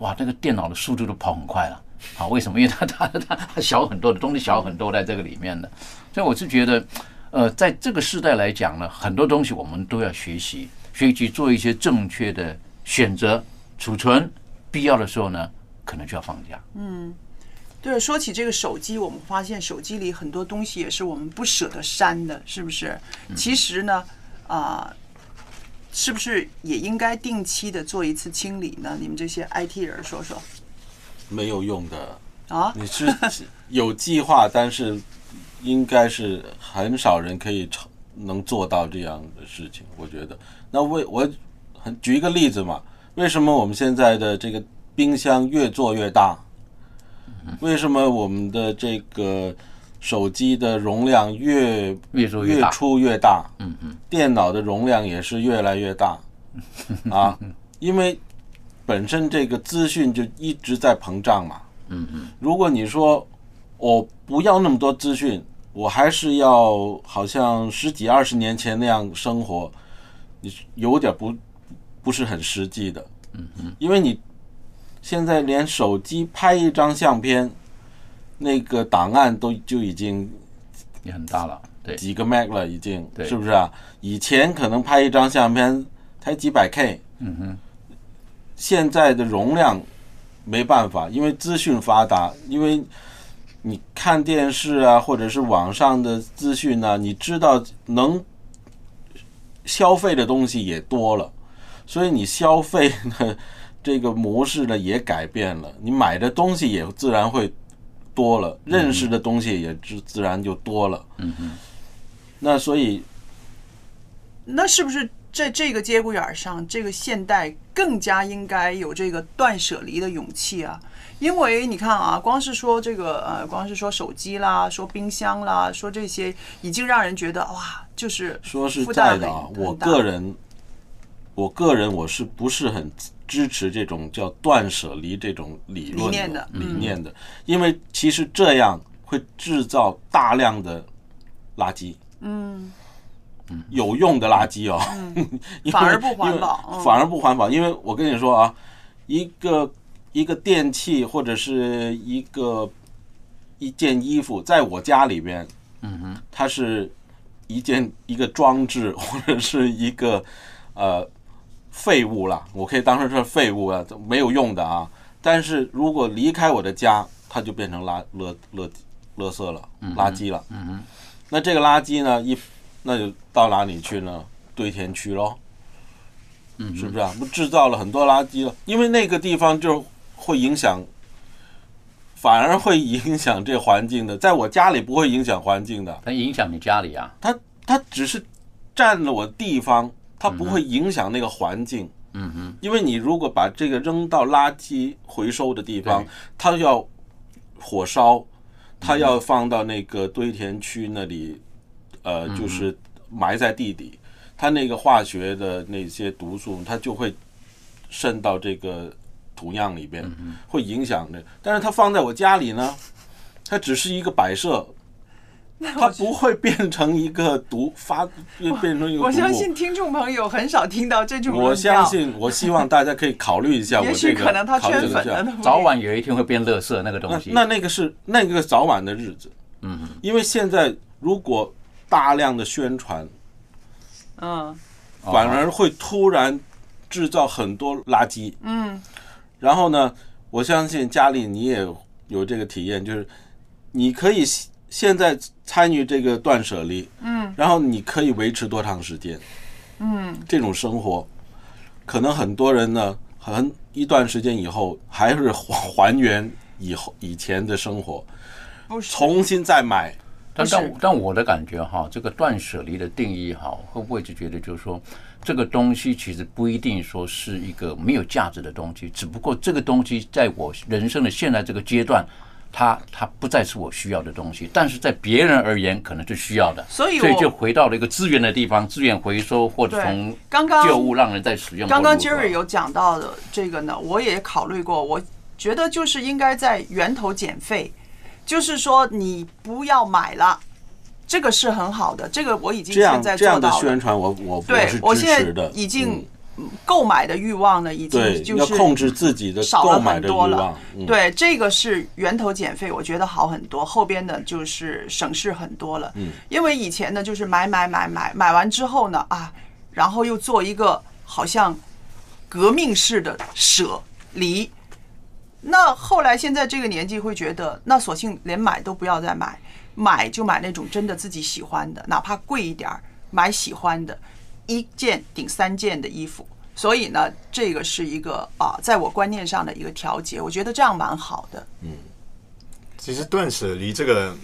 哇，那个电脑的速度都跑很快了。好，为什么？因为它它它它小很多的东西小很多在这个里面的，所以我是觉得，呃，在这个时代来讲呢，很多东西我们都要学习，学习做一些正确的选择、储存，必要的时候呢，可能就要放假。嗯，对，说起这个手机，我们发现手机里很多东西也是我们不舍得删的，是不是？其实呢，啊、是不是也应该定期的做一次清理呢？你们这些 IT 人说说没有用的。啊？你是有计划，但是应该是很少人可以成能做到这样的事情。我觉得，那为我很举一个例子嘛，为什么我们现在的这个冰箱越做越大？为什么我们的这个手机的容量越越做越大出越大？嗯嗯，电脑的容量也是越来越大 啊，因为本身这个资讯就一直在膨胀嘛。嗯嗯，如果你说我不要那么多资讯，我还是要好像十几二十年前那样生活，你有点不不是很实际的。嗯嗯，因为你现在连手机拍一张相片，那个档案都就已经也很大了，对，几个 Mac 了，已经对。是不是啊？以前可能拍一张相片才几百 K，嗯哼，现在的容量没办法，因为资讯发达，因为你看电视啊，或者是网上的资讯呢，你知道能消费的东西也多了，所以你消费的这个模式呢也改变了，你买的东西也自然会多了，认识的东西也自自然就多了。嗯哼，那所以那是不是在这个节骨眼上，这个现代更加应该有这个断舍离的勇气啊？因为你看啊，光是说这个呃，光是说手机啦，说冰箱啦，说这些，已经让人觉得哇，就是说是在的啊，我个人，我个人我是不是很支持这种叫断舍离这种理论理念的理嗯念的？因为其实这样会制造大量的垃圾，嗯。有用的垃圾哦，反而不环保反而不环保。因为我跟你说啊，一个一个电器或者是一个一件衣服，在我家里边，嗯哼，它是一件一个装置或者是一个呃废物了，我可以当成是废物啊，没有用的啊。但是如果离开我的家，它就变成垃垃垃垃圾了，垃圾了。嗯哼，那这个垃圾呢，一那就到哪里去呢？堆填区喽，嗯，是不是啊？不制造了很多垃圾了，因为那个地方就会影响，反而会影响这环境的。在我家里不会影响环境的，它影响你家里啊？它它只是占了我地方，它不会影响那个环境。嗯哼，因为你如果把这个扔到垃圾回收的地方，它要火烧，它要放到那个堆填区那里，呃，嗯就是埋在地底，它那个化学的那些毒素，它就会渗到这个土壤里边，嗯会影响的。但是它放在我家里呢，它只是一个摆设。它不会变成一个毒发，变变成一个。我相信听众朋友很少听到这种我相信，我希望大家可以考虑一下 我也这个。许可能他考虑一下圈粉了早晚有一天会变垃圾那个东西。那那那个是那个早晚的日子，嗯，因为现在如果大量的宣传，嗯反而会突然制造很多垃圾。嗯然后呢，我相信家里你也有这个体验，就是你可以现在参与这个断舍离，嗯然后你可以维持多长时间？嗯这种生活，可能很多人呢，很一段时间以后还是还还原以后以前的生活，不是重新再买。但但但我的感觉哈，这个断舍离的定义哈，会不会就觉得就是说，这个东西其实不一定说是一个没有价值的东西，只不过这个东西在我人生的现在这个阶段，它它不再是我需要的东西，但是在别人而言可能是需要的，所以我所以就回到了一个资源的地方，资源回收或者从刚刚旧物让人在使用。刚刚 Jerry 有讲到的这个呢，我也考虑过，我觉得就是应该在源头减费，就是说你不要买了，这个是很好的，这个我已经这样现在这样的做到了。宣传我，我我对是我现在支持的。已经嗯购买的欲望呢，已经就是要控制自己的少了购买的欲很多了对，这个是源头减费，我觉得好很多。后边的就是省事很多了。嗯，因为以前呢就是买买买买买完之后呢啊，然后又做一个好像革命式的舍离。那后来现在这个年纪会觉得，那索性连买都不要再买，买就买那种真的自己喜欢的，哪怕贵一点儿，买喜欢的，一件顶三件的衣服。所以呢，这个是一个啊，在我观念上的一个调节，我觉得这样蛮好的。嗯其实断舍离这个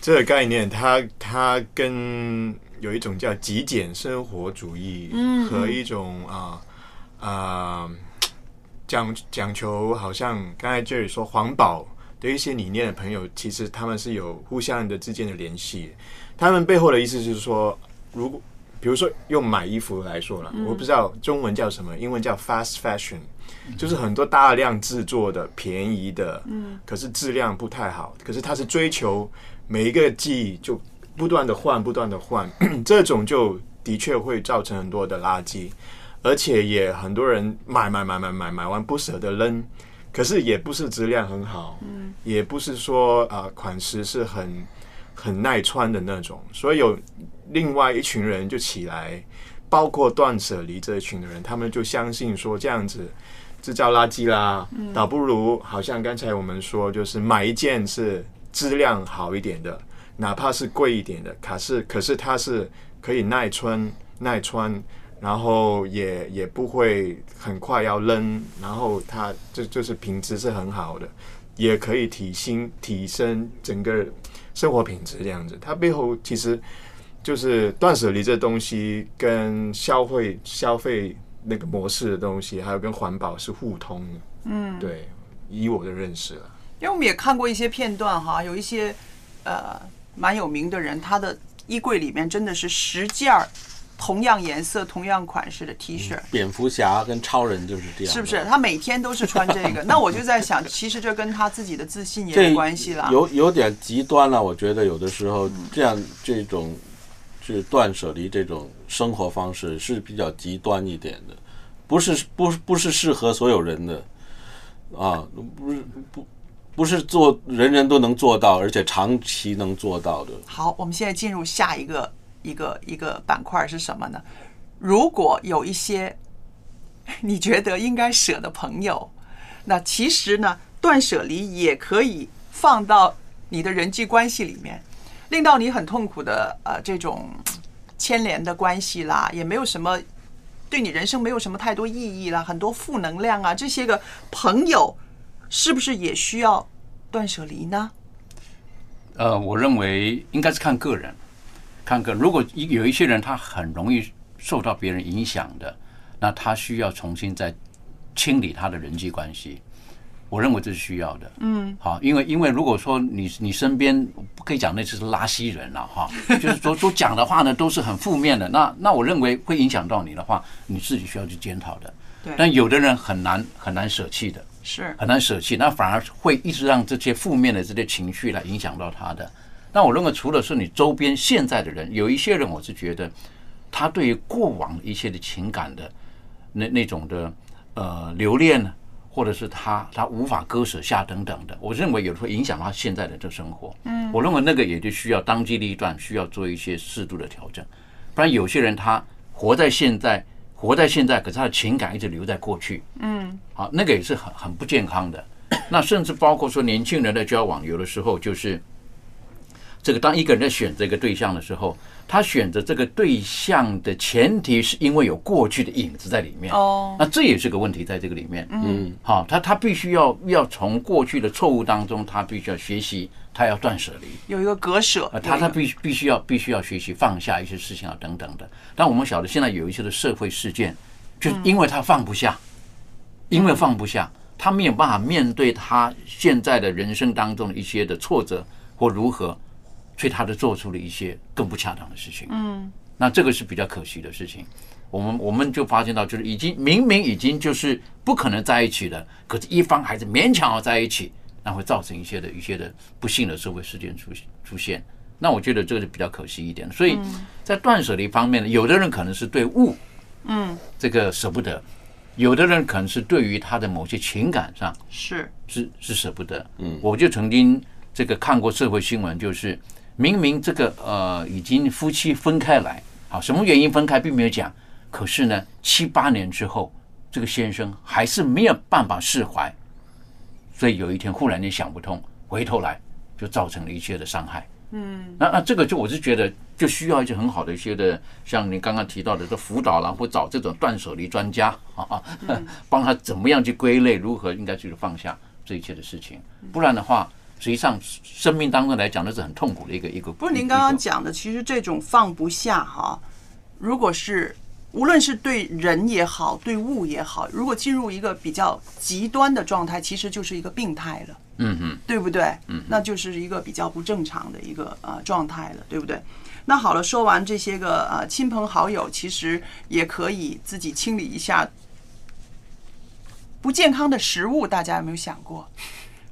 这个概念，它它跟有一种叫极简生活主义嗯和一种啊啊、讲讲求，好像刚才 Jerry 说环保的一些理念的朋友，其实他们是有互相的之间的联系。他们背后的意思就是说，如果比如说用买衣服来说了，嗯。我不知道中文叫什么，英文叫 fast fashion，就是很多大量制作的便宜的，嗯。可是质量不太好，可是它是追求每一个季就不断的换，不断的换，这种就的确会造成很多的垃圾，而且也很多人买买买买买买完不舍得扔，可是也不是质量很好，嗯。也不是说啊、呃款式是很很耐穿的那种，所以有另外一群人就起来，包括断舍离这一群的人，他们就相信说这样子制造垃圾啦，嗯倒不如好像刚才我们说，就是买一件是质量好一点的，哪怕是贵一点的，可是可是它是可以耐穿耐穿。然后也也不会很快要扔，然后它就就是品质是很好的，也可以提升提升整个生活品质这样子。它背后其实就是断舍离这东西跟消费消费那个模式的东西，还有跟环保是互通的。嗯，对，以我的认识了，因为我们也看过一些片段哈，有一些呃蛮有名的人，他的衣柜里面真的是十件儿同样颜色、同样款式的 T 恤。蝙蝠侠跟超人就是这样，是不是？他每天都是穿这个，那我就在想，其实这跟他自己的自信也这有关系啦。有有点极端了，我觉得有的时候这样这种是断舍离这种生活方式是比较极端一点的，不是不不是适合所有人的啊，不是不不是做人人都能做到，而且长期能做到的。好，我们现在进入下一个一个一个板块是什么呢？如果有一些 你觉得应该舍的朋友，那其实呢，断舍离也可以放到你的人际关系里面，令到你很痛苦的呃这种牵连的关系啦，也没有什么对你人生没有什么太多意义啦，很多负能量啊，这些个朋友是不是也需要断舍离呢？呃，我认为应该是看个人，看个人。如果一有一些人他很容易受到别人影响的，那他需要重新再清理他的人际关系。我认为这是需要的。嗯，好，因为因为如果说你你身边不可以讲那次是拉稀人了哈，就是说说讲的话呢都是很负面的，那那我认为会影响到你的话，你自己需要去检讨的。对但有的人很难很难舍弃的，是很难舍弃，那反而会一直让这些负面的这些情绪来影响到他的。那我认为，除了是你周边现在的人，有一些人，我是觉得他对于过往一些的情感的那那种的呃留恋，或者是他他无法割舍下等等的，我认为有的会影响他现在的这生活。嗯我认为那个也就需要当机立断，需要做一些适度的调整，不然有些人他活在现在，活在现在，可是他的情感一直留在过去。嗯好，那个也是很很不健康的。那甚至包括说年轻人的交往，有的时候就是这个当一个人在选择一个对象的时候，他选择这个对象的前提是因为有过去的影子在里面。哦那这也是个问题，在这个里面。嗯好，他他必须要要从过去的错误当中，他必须要学习，他要断舍离。有一个割舍啊，，他他必须必须要必须要学习放下一些事情啊等等的。但我们晓得现在有一些的社会事件，就是因为他放不下，因为放不下，他没有办法面对他现在的人生当中的一些的挫折或如何，所以他就做出了一些更不恰当的事情。嗯那这个是比较可惜的事情。我们我们就发现到，就是已经明明已经就是不可能在一起了，可是一方还是勉强要在一起，那会造成一些的一些的不幸的社会事件出出现。那我觉得这个是比较可惜一点。所以在断舍离方面呢，有的人可能是对物嗯，这个舍不得，有的人可能是对于他的某些情感上是是是舍不得。嗯，我就曾经这个看过社会新闻，就是明明这个呃已经夫妻分开来，好，什么原因分开并没有讲，可是呢七八年之后，这个先生还是没有办法释怀，所以有一天忽然间想不通，回头来就造成了一切的伤害。嗯那那这个就我是觉得就需要一些很好的一些的，像你刚刚提到的这辅导啦，或找这种断舍离专家啊，帮他怎么样去归类，如何应该去放下这一切的事情。不然的话，实际上生命当中来讲，那是很痛苦的一个一个。不是您刚刚讲的，其实这种放不下哈，如果是无论是对人也好，对物也好，如果进入一个比较极端的状态，其实就是一个病态了。嗯哼，对不对？嗯，那就是一个比较不正常的一个呃状态了，对不对？那好了，说完这些个呃亲朋好友，其实也可以自己清理一下不健康的食物，大家有没有想过？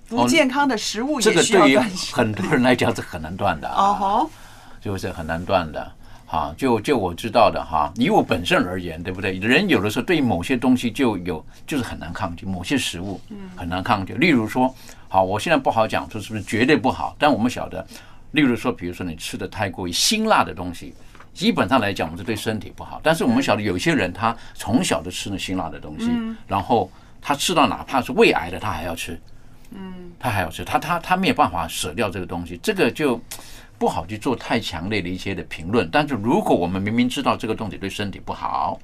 不健康的食物也这个对于。很多人来讲是很难断的啊，哦吼，就是很难断的。哈，就就我知道的哈，以我本身而言，对不对？人有的时候对某些东西就有就是很难抗拒，某些食物很难抗拒。例如说，好，我现在不好讲说是不是绝对不好，但我们晓得，例如说，比如说你吃的太过于辛辣的东西，基本上来讲，我们是对身体不好。但是我们晓得有些人他从小就吃那辛辣的东西，嗯然后他吃到哪怕是胃癌的，他还要吃。嗯他还要吃，他他他没有办法舍掉这个东西，这个就不好去做太强烈的一些的评论。但是如果我们明明知道这个东西对身体不好，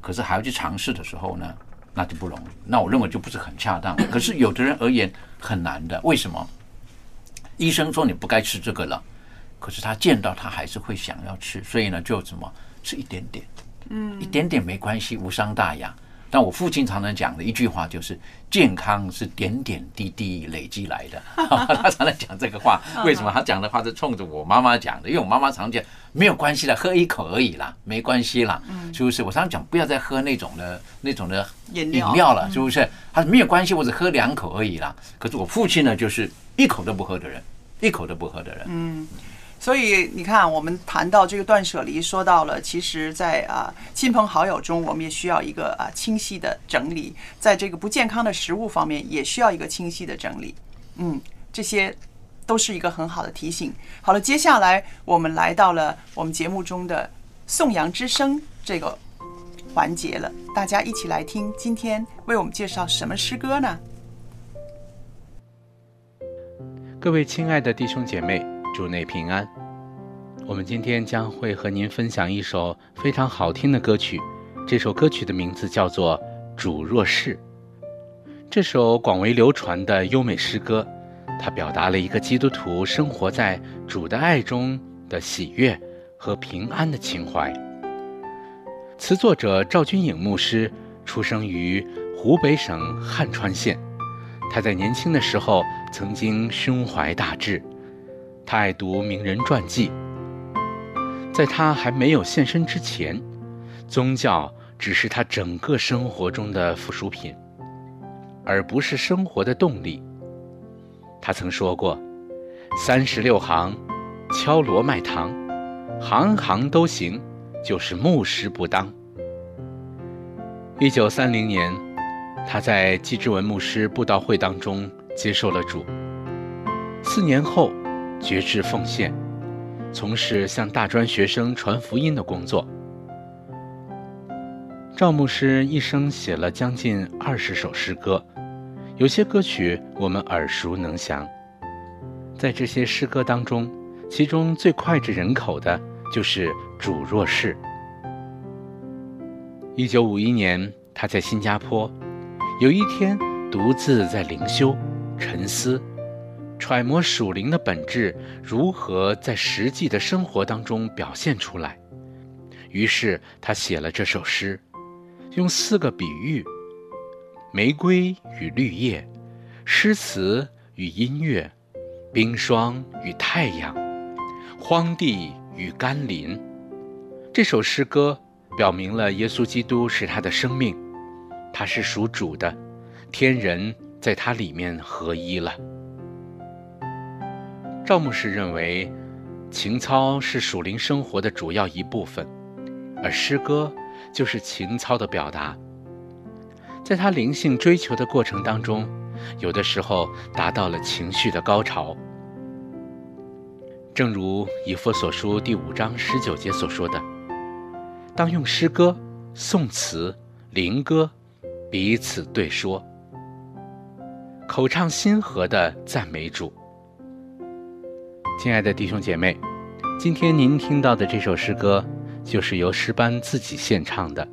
可是还要去尝试的时候呢，那就不容易。那我认为就不是很恰当。可是有的人而言很难的，为什么？医生说你不该吃这个了，可是他见到他还是会想要吃，所以呢就怎么吃一点点，嗯一点点没关系，无伤大雅。但我父亲常常讲的一句话就是：健康是点点滴滴累积来的。他常常讲这个话，为什么？他讲的话是冲着我妈妈讲的，因为我妈妈常讲没有关系的，喝一口而已啦，没关系啦，是不是？我常常讲不要再喝那种的那种的饮料饮料了，是不是？他说没有关系，我只喝两口而已啦。可是我父亲呢，就是一口都不喝的人，一口都不喝的人。嗯，所以你看，我们谈到这个断舍离，说到了，其实在，啊亲朋好友中，我们也需要一个啊清晰的整理，在这个不健康的食物方面，也需要一个清晰的整理。嗯，这些都是一个很好的提醒。好了，接下来我们来到了我们节目中的颂扬之声这个环节了，大家一起来听，今天为我们介绍什么诗歌呢？各位亲爱的弟兄姐妹，主内平安。我们今天将会和您分享一首非常好听的歌曲，这首歌曲的名字叫做《主若是》。这首广为流传的优美诗歌，它表达了一个基督徒生活在主的爱中的喜悦和平安的情怀。词作者赵君颖牧师出生于湖北省汉川县。他在年轻的时候曾经胸怀大志，他爱读名人传记。在他还没有现身之前，宗教只是他整个生活中的附属品，而不是生活的动力。他曾说过：“三十六行，敲锣卖糖，行行都行，就是牧师不当。”一九三零年。他在季志文牧师布道会当中接受了主，四年后决志奉献，从事向大专学生传福音的工作。赵牧师一生写了将近二十首诗歌，有些歌曲我们耳熟能详。在这些诗歌当中，其中最脍炙人口的就是《主若是》。一九五一年，他在新加坡。有一天，独自在灵修、沉思、揣摩属灵的本质如何在实际的生活当中表现出来。于是他写了这首诗，用四个比喻玫瑰与绿叶，诗词与音乐，冰霜与太阳，荒地与甘霖。这首诗歌表明了耶稣基督是他的生命，他是属主的，天人在他里面合一了。赵牧师认为，情操是属灵生活的主要一部分，而诗歌就是情操的表达。在他灵性追求的过程当中，有的时候达到了情绪的高潮。正如以弗所书第五章十九节所说的：“当用诗歌、颂词、灵歌彼此对说，口唱心和的赞美主。”亲爱的弟兄姐妹，今天您听到的这首诗歌，就是由诗班自己献唱的。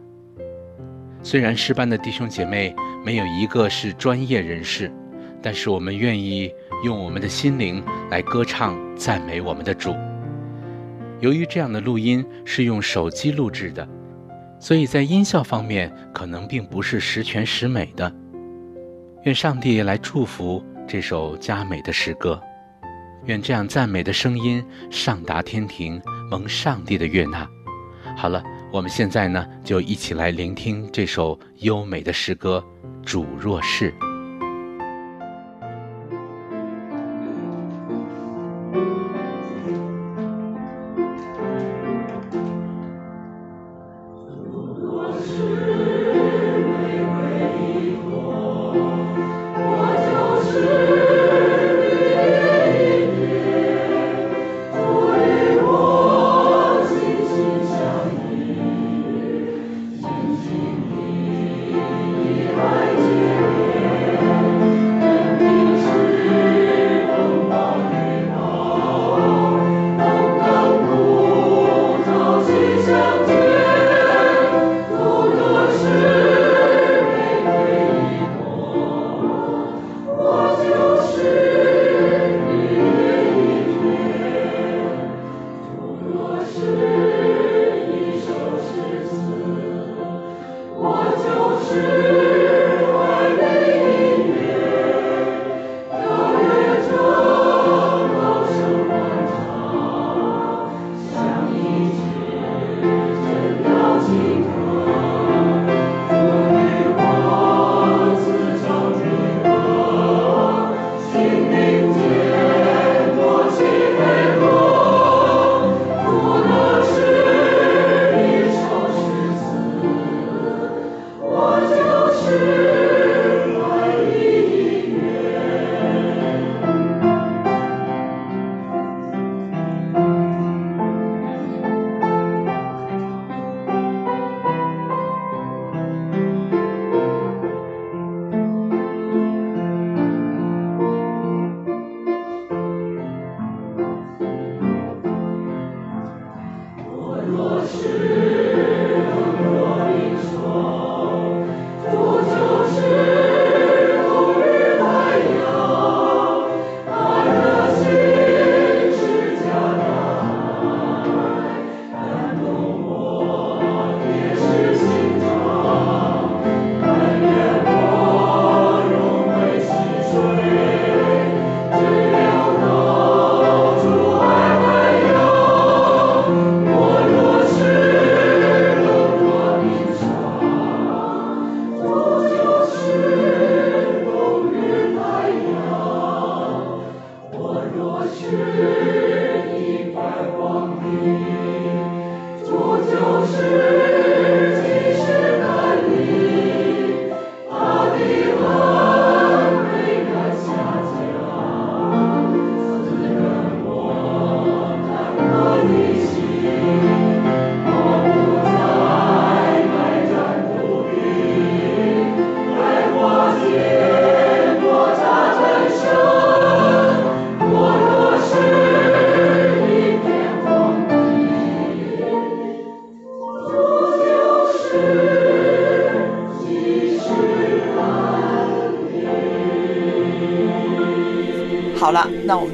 虽然诗班的弟兄姐妹没有一个是专业人士，但是我们愿意用我们的心灵来歌唱赞美我们的主。由于这样的录音是用手机录制的，所以在音效方面可能并不是十全十美的。愿上帝来祝福这首佳美的诗歌。愿这样赞美的声音上达天庭，蒙上帝的悦纳。好了，我们现在呢，就一起来聆听这首优美的诗歌《主若是》。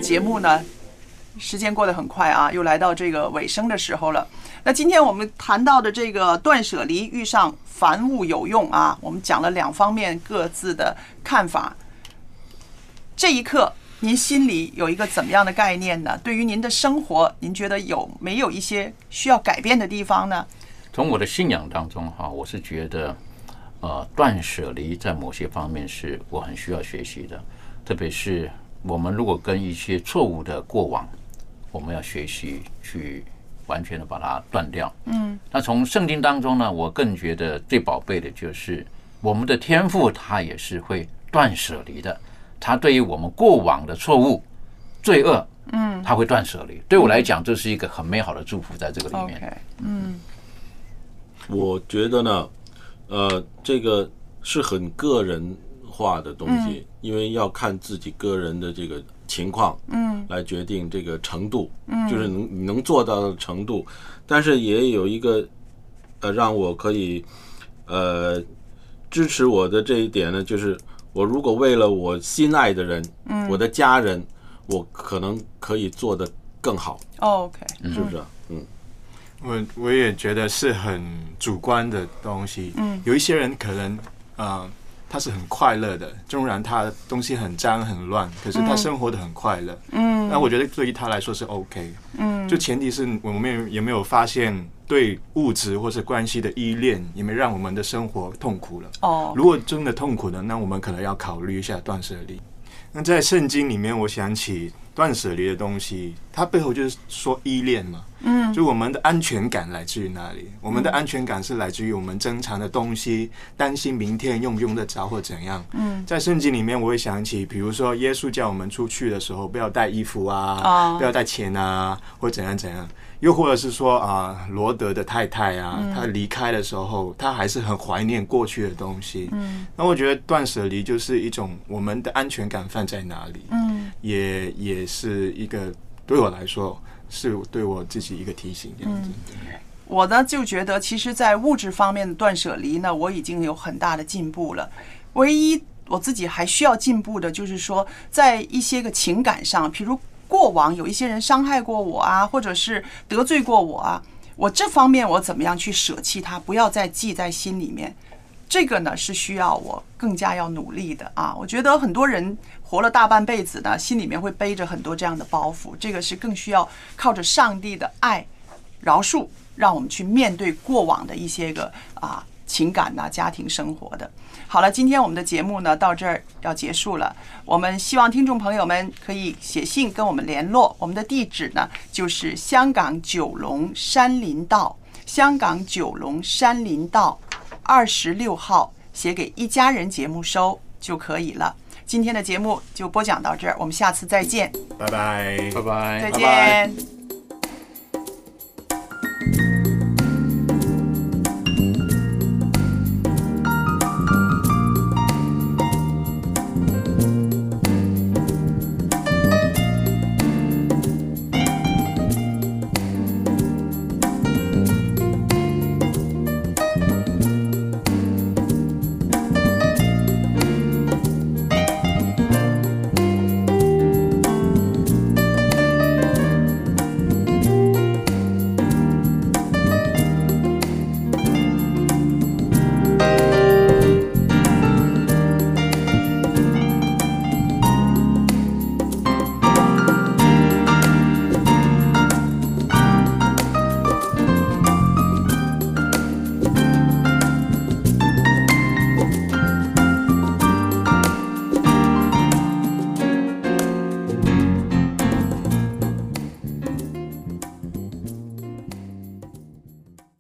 节目呢，时间过得很快啊，又来到这个尾声的时候了。那今天我们谈到的这个断舍离遇上凡物有用啊，我们讲了两方面各自的看法。这一刻，您心里有一个怎么样的概念呢？对于您的生活，您觉得有没有一些需要改变的地方呢？从我的信仰当中哈，我是觉得，呃，断舍离在某些方面是我很需要学习的，特别是我们如果跟一些错误的过往，我们要学习去完全的把它断掉。嗯，那从圣经当中呢，我更觉得最宝贝的就是我们的天赋，它也是会断舍离的。它对于我们过往的错误、罪恶，嗯它会断舍离。对我来讲，这是一个很美好的祝福，在这个里面。嗯我觉得呢，呃，这个是很个人化的东西，因为要看自己个人的这个情况，嗯来决定这个程度，嗯就是能你能做到的程度。但是也有一个呃，让我可以呃支持我的这一点呢，就是我如果为了我心爱的人，嗯我的家人，我可能可以做的更好，，OK，是不是啊？嗯。我我也觉得是很主观的东西。嗯有一些人可能啊、呃他是很快乐的，纵然他东西很脏很乱，可是他嗯生活的很快乐。嗯那我觉得对于他来说是 OK。嗯就前提是我们有有没有发现对物质或是关系的依恋，有没有让我们的生活痛苦了？哦如果真的痛苦了，那我们可能要考虑一下断舍离。那在圣经里面，我想起断舍离的东西，它背后就是说依恋嘛。嗯就我们的安全感来自于哪里？我们的安全感是来自于我们珍藏的东西，担心明天用不用得着或怎样。嗯在圣经里面，我会想起，比如说耶稣叫我们出去的时候，不要带衣服啊，啊不要带钱啊，或怎样怎样。又或者是说啊，罗德的太太啊，嗯她离开的时候，她还是很怀念过去的东西。嗯那我觉得断舍离就是一种我们的安全感放在哪里，嗯也也是一个对我来说是对我自己一个提醒，这样子。我呢就觉得，其实，在物质方面的断舍离呢，我已经有很大的进步了。唯一我自己还需要进步的，就是说，在一些个情感上，譬如过往有一些人伤害过我啊，或者是得罪过我啊，我这方面我怎么样去舍弃它，不要再记在心里面。这个呢是需要我更加要努力的啊！我觉得很多人活了大半辈子呢，心里面会背着很多这样的包袱，这个是更需要靠着上帝的爱、饶恕，让我们去面对过往的一些个啊情感呐、家庭生活的。好了，今天我们的节目呢到这儿要结束了。我们希望听众朋友们可以写信跟我们联络，我们的地址呢就是香港九龙山林道，香港九龙山林道二十六号，写给一家人节目收就可以了。今天的节目就播讲到这儿，我们下次再见，拜拜，拜拜，再见。